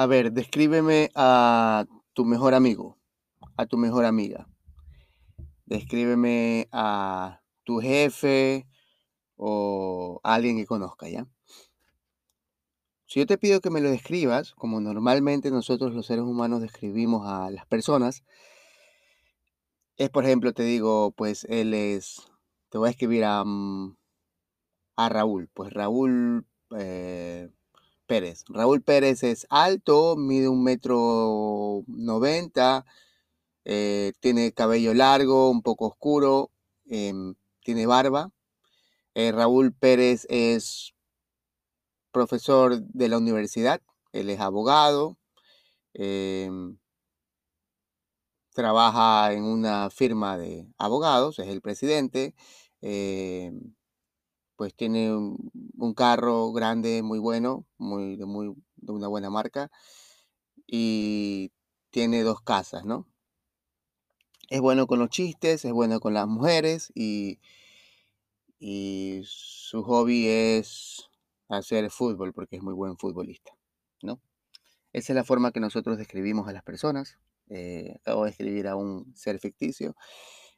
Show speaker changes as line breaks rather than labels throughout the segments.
A ver, descríbeme a tu mejor amigo, a tu mejor amiga. Descríbeme a tu jefe o a alguien que conozca, ¿ya? Si yo te pido que me lo describas, como normalmente nosotros los seres humanos describimos a las personas, es por ejemplo, te digo, pues él es te voy a escribir a, mm, Raúl. Pues Raúl eh, Pérez. Raúl Pérez es alto, mide un metro noventa, eh, tiene cabello largo, un poco oscuro, em, tiene barba. Eh, Raúl Pérez es profesor de la universidad, él es abogado, em, trabaja en una firma de abogados, es el presidente, eh, pues tiene un, carro grande, muy bueno, muy, de, muy, de una buena marca, y tiene dos casas, ¿no? Es bueno con los chistes, es bueno con las mujeres y, y su hobby es hacer fútbol porque es muy buen futbolista, ¿no? Esa es la forma que nosotros describimos a las personas. Eh, acabo de escribir a un ser ficticio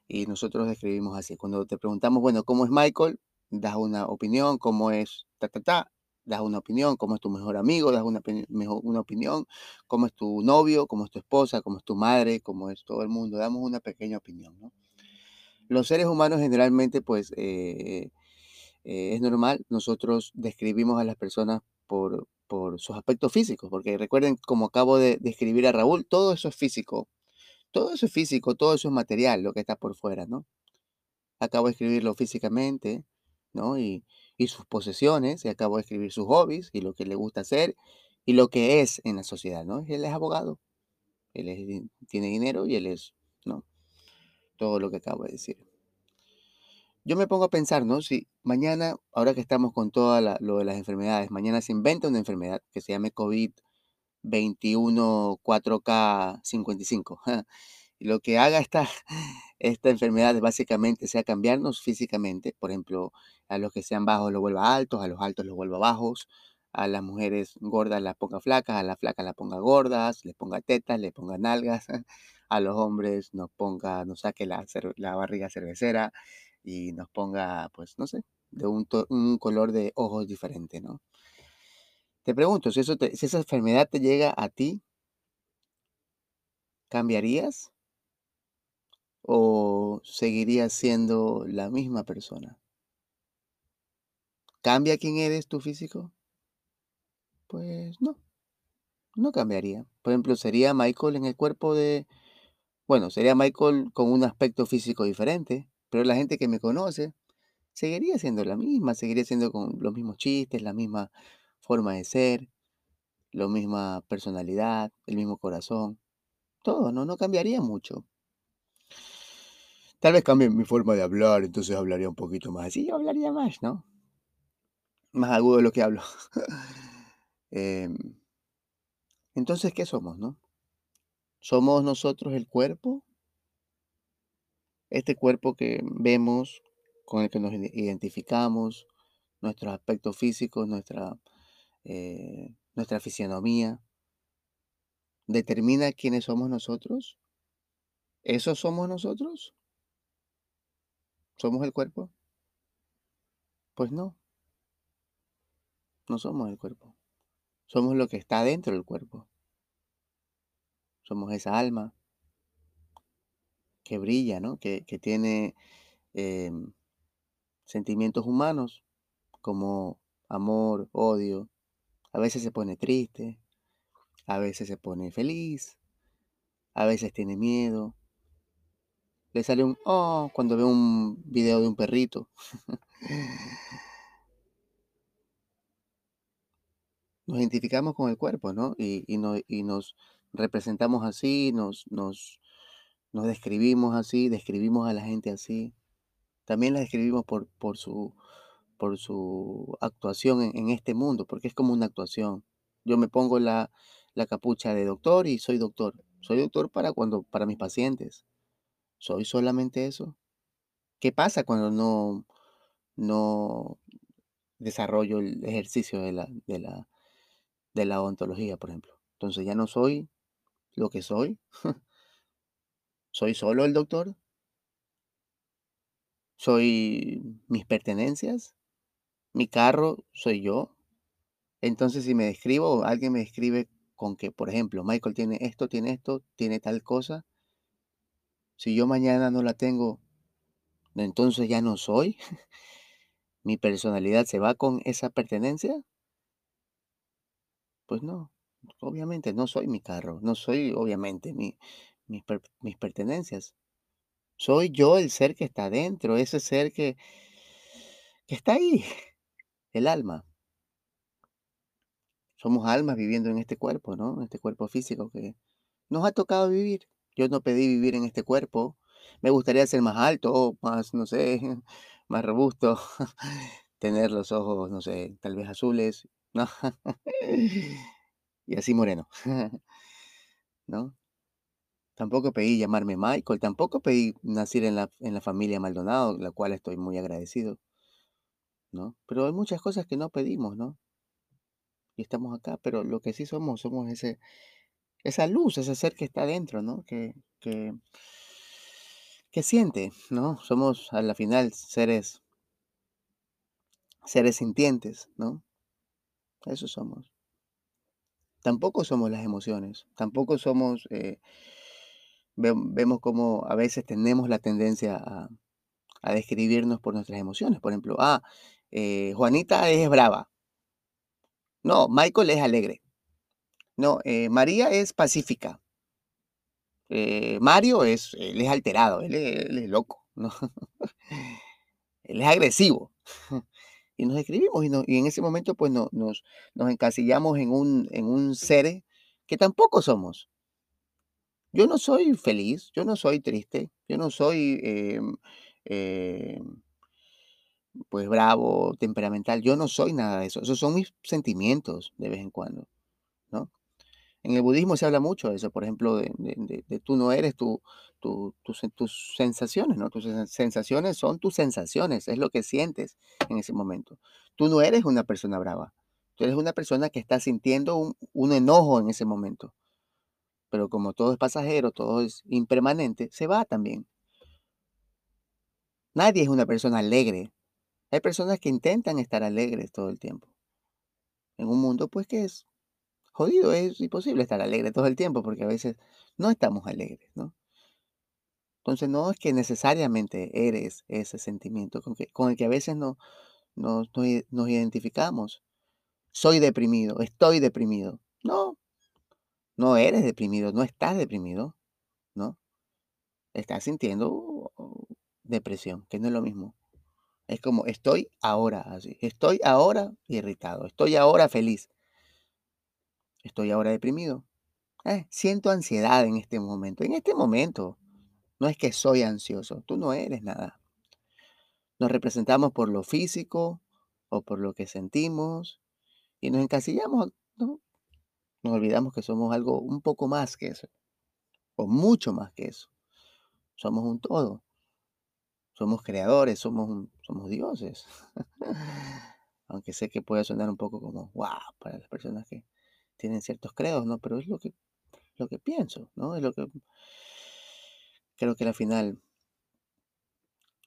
y nosotros describimos así. Cuando te preguntamos, bueno, ¿cómo es Michael? Das una opinión, ¿cómo es ta, ta, ta? Das una opinión, ¿cómo es tu mejor amigo? Das una, una opinión, ¿cómo es tu novio? ¿Cómo es tu esposa? ¿Cómo es tu madre? ¿Cómo es todo el mundo? Damos una pequeña opinión, ¿no? Los seres humanos generalmente, pues, eh, eh, es normal, nosotros describimos a las personas por, por sus aspectos físicos, porque recuerden, como acabo de describir a Raúl, todo eso es físico, todo eso es físico, todo eso es material, lo que está por fuera, ¿no? Acabo de escribirlo físicamente, ¿no? Y, sus posesiones, y acabo de escribir sus hobbies, y lo que le gusta hacer, y lo que es en la sociedad, ¿no? Él es abogado, él tiene dinero y él es, ¿no? Todo lo que acabo de decir. Yo me pongo a pensar, ¿no? Si mañana, ahora que estamos con todo lo de las enfermedades, mañana se inventa una enfermedad que se llame COVID 21 4K 55. Y lo que haga esta, esta enfermedad básicamente sea cambiarnos físicamente. Por ejemplo, a los que sean bajos los vuelva altos, a los altos los vuelva bajos, a las mujeres gordas las ponga flacas, a las flacas las ponga gordas, les ponga tetas, les ponga nalgas, a los hombres nos ponga, nos saque la, la barriga cervecera y nos ponga, pues, no sé, de un, un color de ojos diferente, ¿no? Te pregunto, si, eso si esa enfermedad te llega a ti, ¿cambiarías? ¿O seguirías siendo la misma persona? ¿Cambia quién eres tu físico? Pues no, no cambiaría. Por ejemplo, sería Michael en el cuerpo de... Bueno, sería Michael con un aspecto físico diferente, pero la gente que me conoce seguiría siendo la misma, seguiría siendo con los mismos chistes, la misma forma de ser, la misma personalidad, el mismo corazón, todo, ¿no? No cambiaría mucho. Tal vez cambie mi forma de hablar, entonces hablaría un poquito más así, yo hablaría más, ¿no? Más agudo de lo que hablo. Em, entonces, ¿qué somos, no? ¿Somos nosotros el cuerpo? Este cuerpo que vemos, con el que nos identificamos, nuestros aspectos físicos, nuestra eh, nuestra fisionomía, determina quiénes somos nosotros? ¿Eso somos nosotros? ¿Somos el cuerpo? Pues no. No somos el cuerpo. Somos lo que está dentro del cuerpo. Somos esa alma que brilla, ¿no? Que, tiene em, sentimientos humanos como amor, odio, a veces se pone triste, a veces se pone feliz, a veces tiene miedo. Le sale un oh cuando ve un video de un perrito. nos identificamos con el cuerpo, ¿no? Y, y, no- y nos representamos así, nos, nos, nos describimos así, describimos a la gente así. También la describimos por, por su, por su actuación en, en este mundo, porque es como una actuación. Yo me pongo la, la capucha de doctor y soy doctor. Soy doctor para cuando, para mis pacientes. ¿Soy solamente eso? ¿Qué pasa cuando no, no desarrollo el ejercicio de la, de la, de la ontología, por ejemplo? Entonces ya no soy lo que soy. ¿Soy solo el doctor? ¿Soy mis pertenencias? ¿Mi carro soy yo? Entonces, si me describo, alguien me describe con que, por ejemplo, Michael tiene esto, tiene esto, tiene tal cosa. Si yo mañana no la tengo, entonces ya no soy. ¿Mi personalidad se va con esa pertenencia? Pues no, obviamente no soy mi carro, no soy obviamente mi, mis, mis pertenencias. Soy yo el ser que está dentro, ese ser que, que está ahí, el alma. Somos almas viviendo en este cuerpo, ¿no? En este cuerpo físico que nos ha tocado vivir. Yo no pedí vivir en este cuerpo. Me gustaría ser más alto, más, no sé, más robusto, tener los ojos, no sé, tal vez azules, ¿no? Y así moreno, ¿no? Tampoco pedí llamarme Michael, tampoco pedí nacer en la, en la familia Maldonado, la cual estoy muy agradecido, ¿no? Pero hay muchas cosas que no pedimos, ¿no? Y estamos acá, pero lo que sí somos, somos ese, esa luz, ese ser que está dentro, ¿no? Que, que, que siente, ¿no? Somos a la final seres, seres sintientes, ¿no? Eso somos. Tampoco somos las emociones, tampoco somos, eh, ve- vemos como a veces tenemos la tendencia a, a describirnos por nuestras emociones. Por ejemplo, ah, eh, Juanita es brava. No, Michael es alegre. No, eh, María es pacífica. Eh, Mario es, él es alterado, él es, loco. Él es agresivo. Y nos describimos y, no- y en ese momento pues no- nos, nos encasillamos en un, en un ser que tampoco somos. Yo no soy feliz, yo no soy triste, yo no soy em, pues bravo, temperamental, yo no soy nada de eso. Esos son mis sentimientos de vez en cuando. En el budismo se habla mucho de eso, por ejemplo, de, tú no eres tu, tu- tus tus sensaciones, ¿no? Tus sen- sensaciones son tus sensaciones, es lo que sientes en ese momento. Tú no eres una persona brava, tú eres una persona que está sintiendo un, un enojo en ese momento, pero como todo es pasajero, todo es impermanente, se va también. Nadie es una persona alegre. Hay personas que intentan estar alegres todo el tiempo. En un mundo, pues, que es es imposible estar alegre todo el tiempo porque a veces no estamos alegres, ¿no? Entonces, no es que necesariamente eres ese sentimiento con, que, con el que a veces no, i- nos identificamos. Soy deprimido, estoy deprimido. No, no eres deprimido, no estás deprimido, ¿no? Estás sintiendo depresión, que no es lo mismo. Es como estoy ahora así, estoy ahora irritado, estoy ahora feliz, estoy ahora deprimido. Eh, siento ansiedad en este momento. En este momento, no es que soy ansioso, tú no eres nada. Nos representamos por lo físico o por lo que sentimos y nos encasillamos, ¿no? Nos olvidamos que somos algo un poco más que eso, o mucho más que eso. Somos un todo, somos creadores, somos, somos dioses. Aunque sé que puede sonar un poco como, wow, para las personas que tienen ciertos credos, ¿no? Pero es lo que, lo que pienso, ¿no? Es lo que creo que al final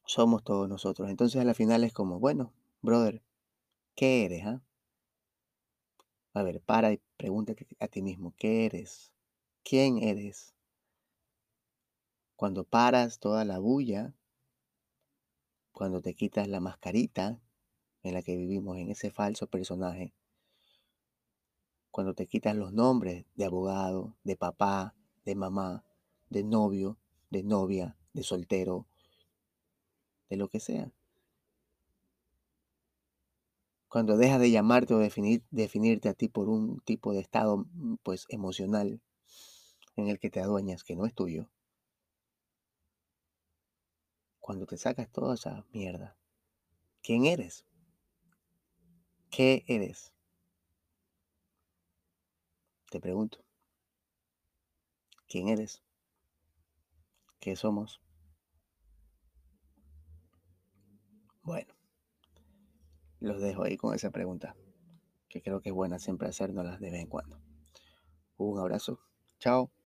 somos todos nosotros. Entonces a la final es como, bueno, brother, ¿qué eres? ah? A ver, para y pregúntate a ti mismo, ¿qué eres? ¿Quién eres? Cuando paras toda la bulla, cuando te quitas la mascarita en la que vivimos en ese falso personaje, cuando te quitas los nombres de abogado, de papá, de mamá, de novio, de novia, de soltero, de lo que sea. Cuando dejas de llamarte o definir, definirte a ti por un tipo de estado, mm, pues, emocional en el que te adueñas, que no es tuyo. Cuando te sacas toda esa mierda, ¿quién eres? ¿Qué eres? Te pregunto. ¿Quién eres? ¿Qué somos? Bueno, los dejo ahí con esa pregunta, que creo que es buena siempre hacérnoslas de vez en cuando. Un abrazo. Chao.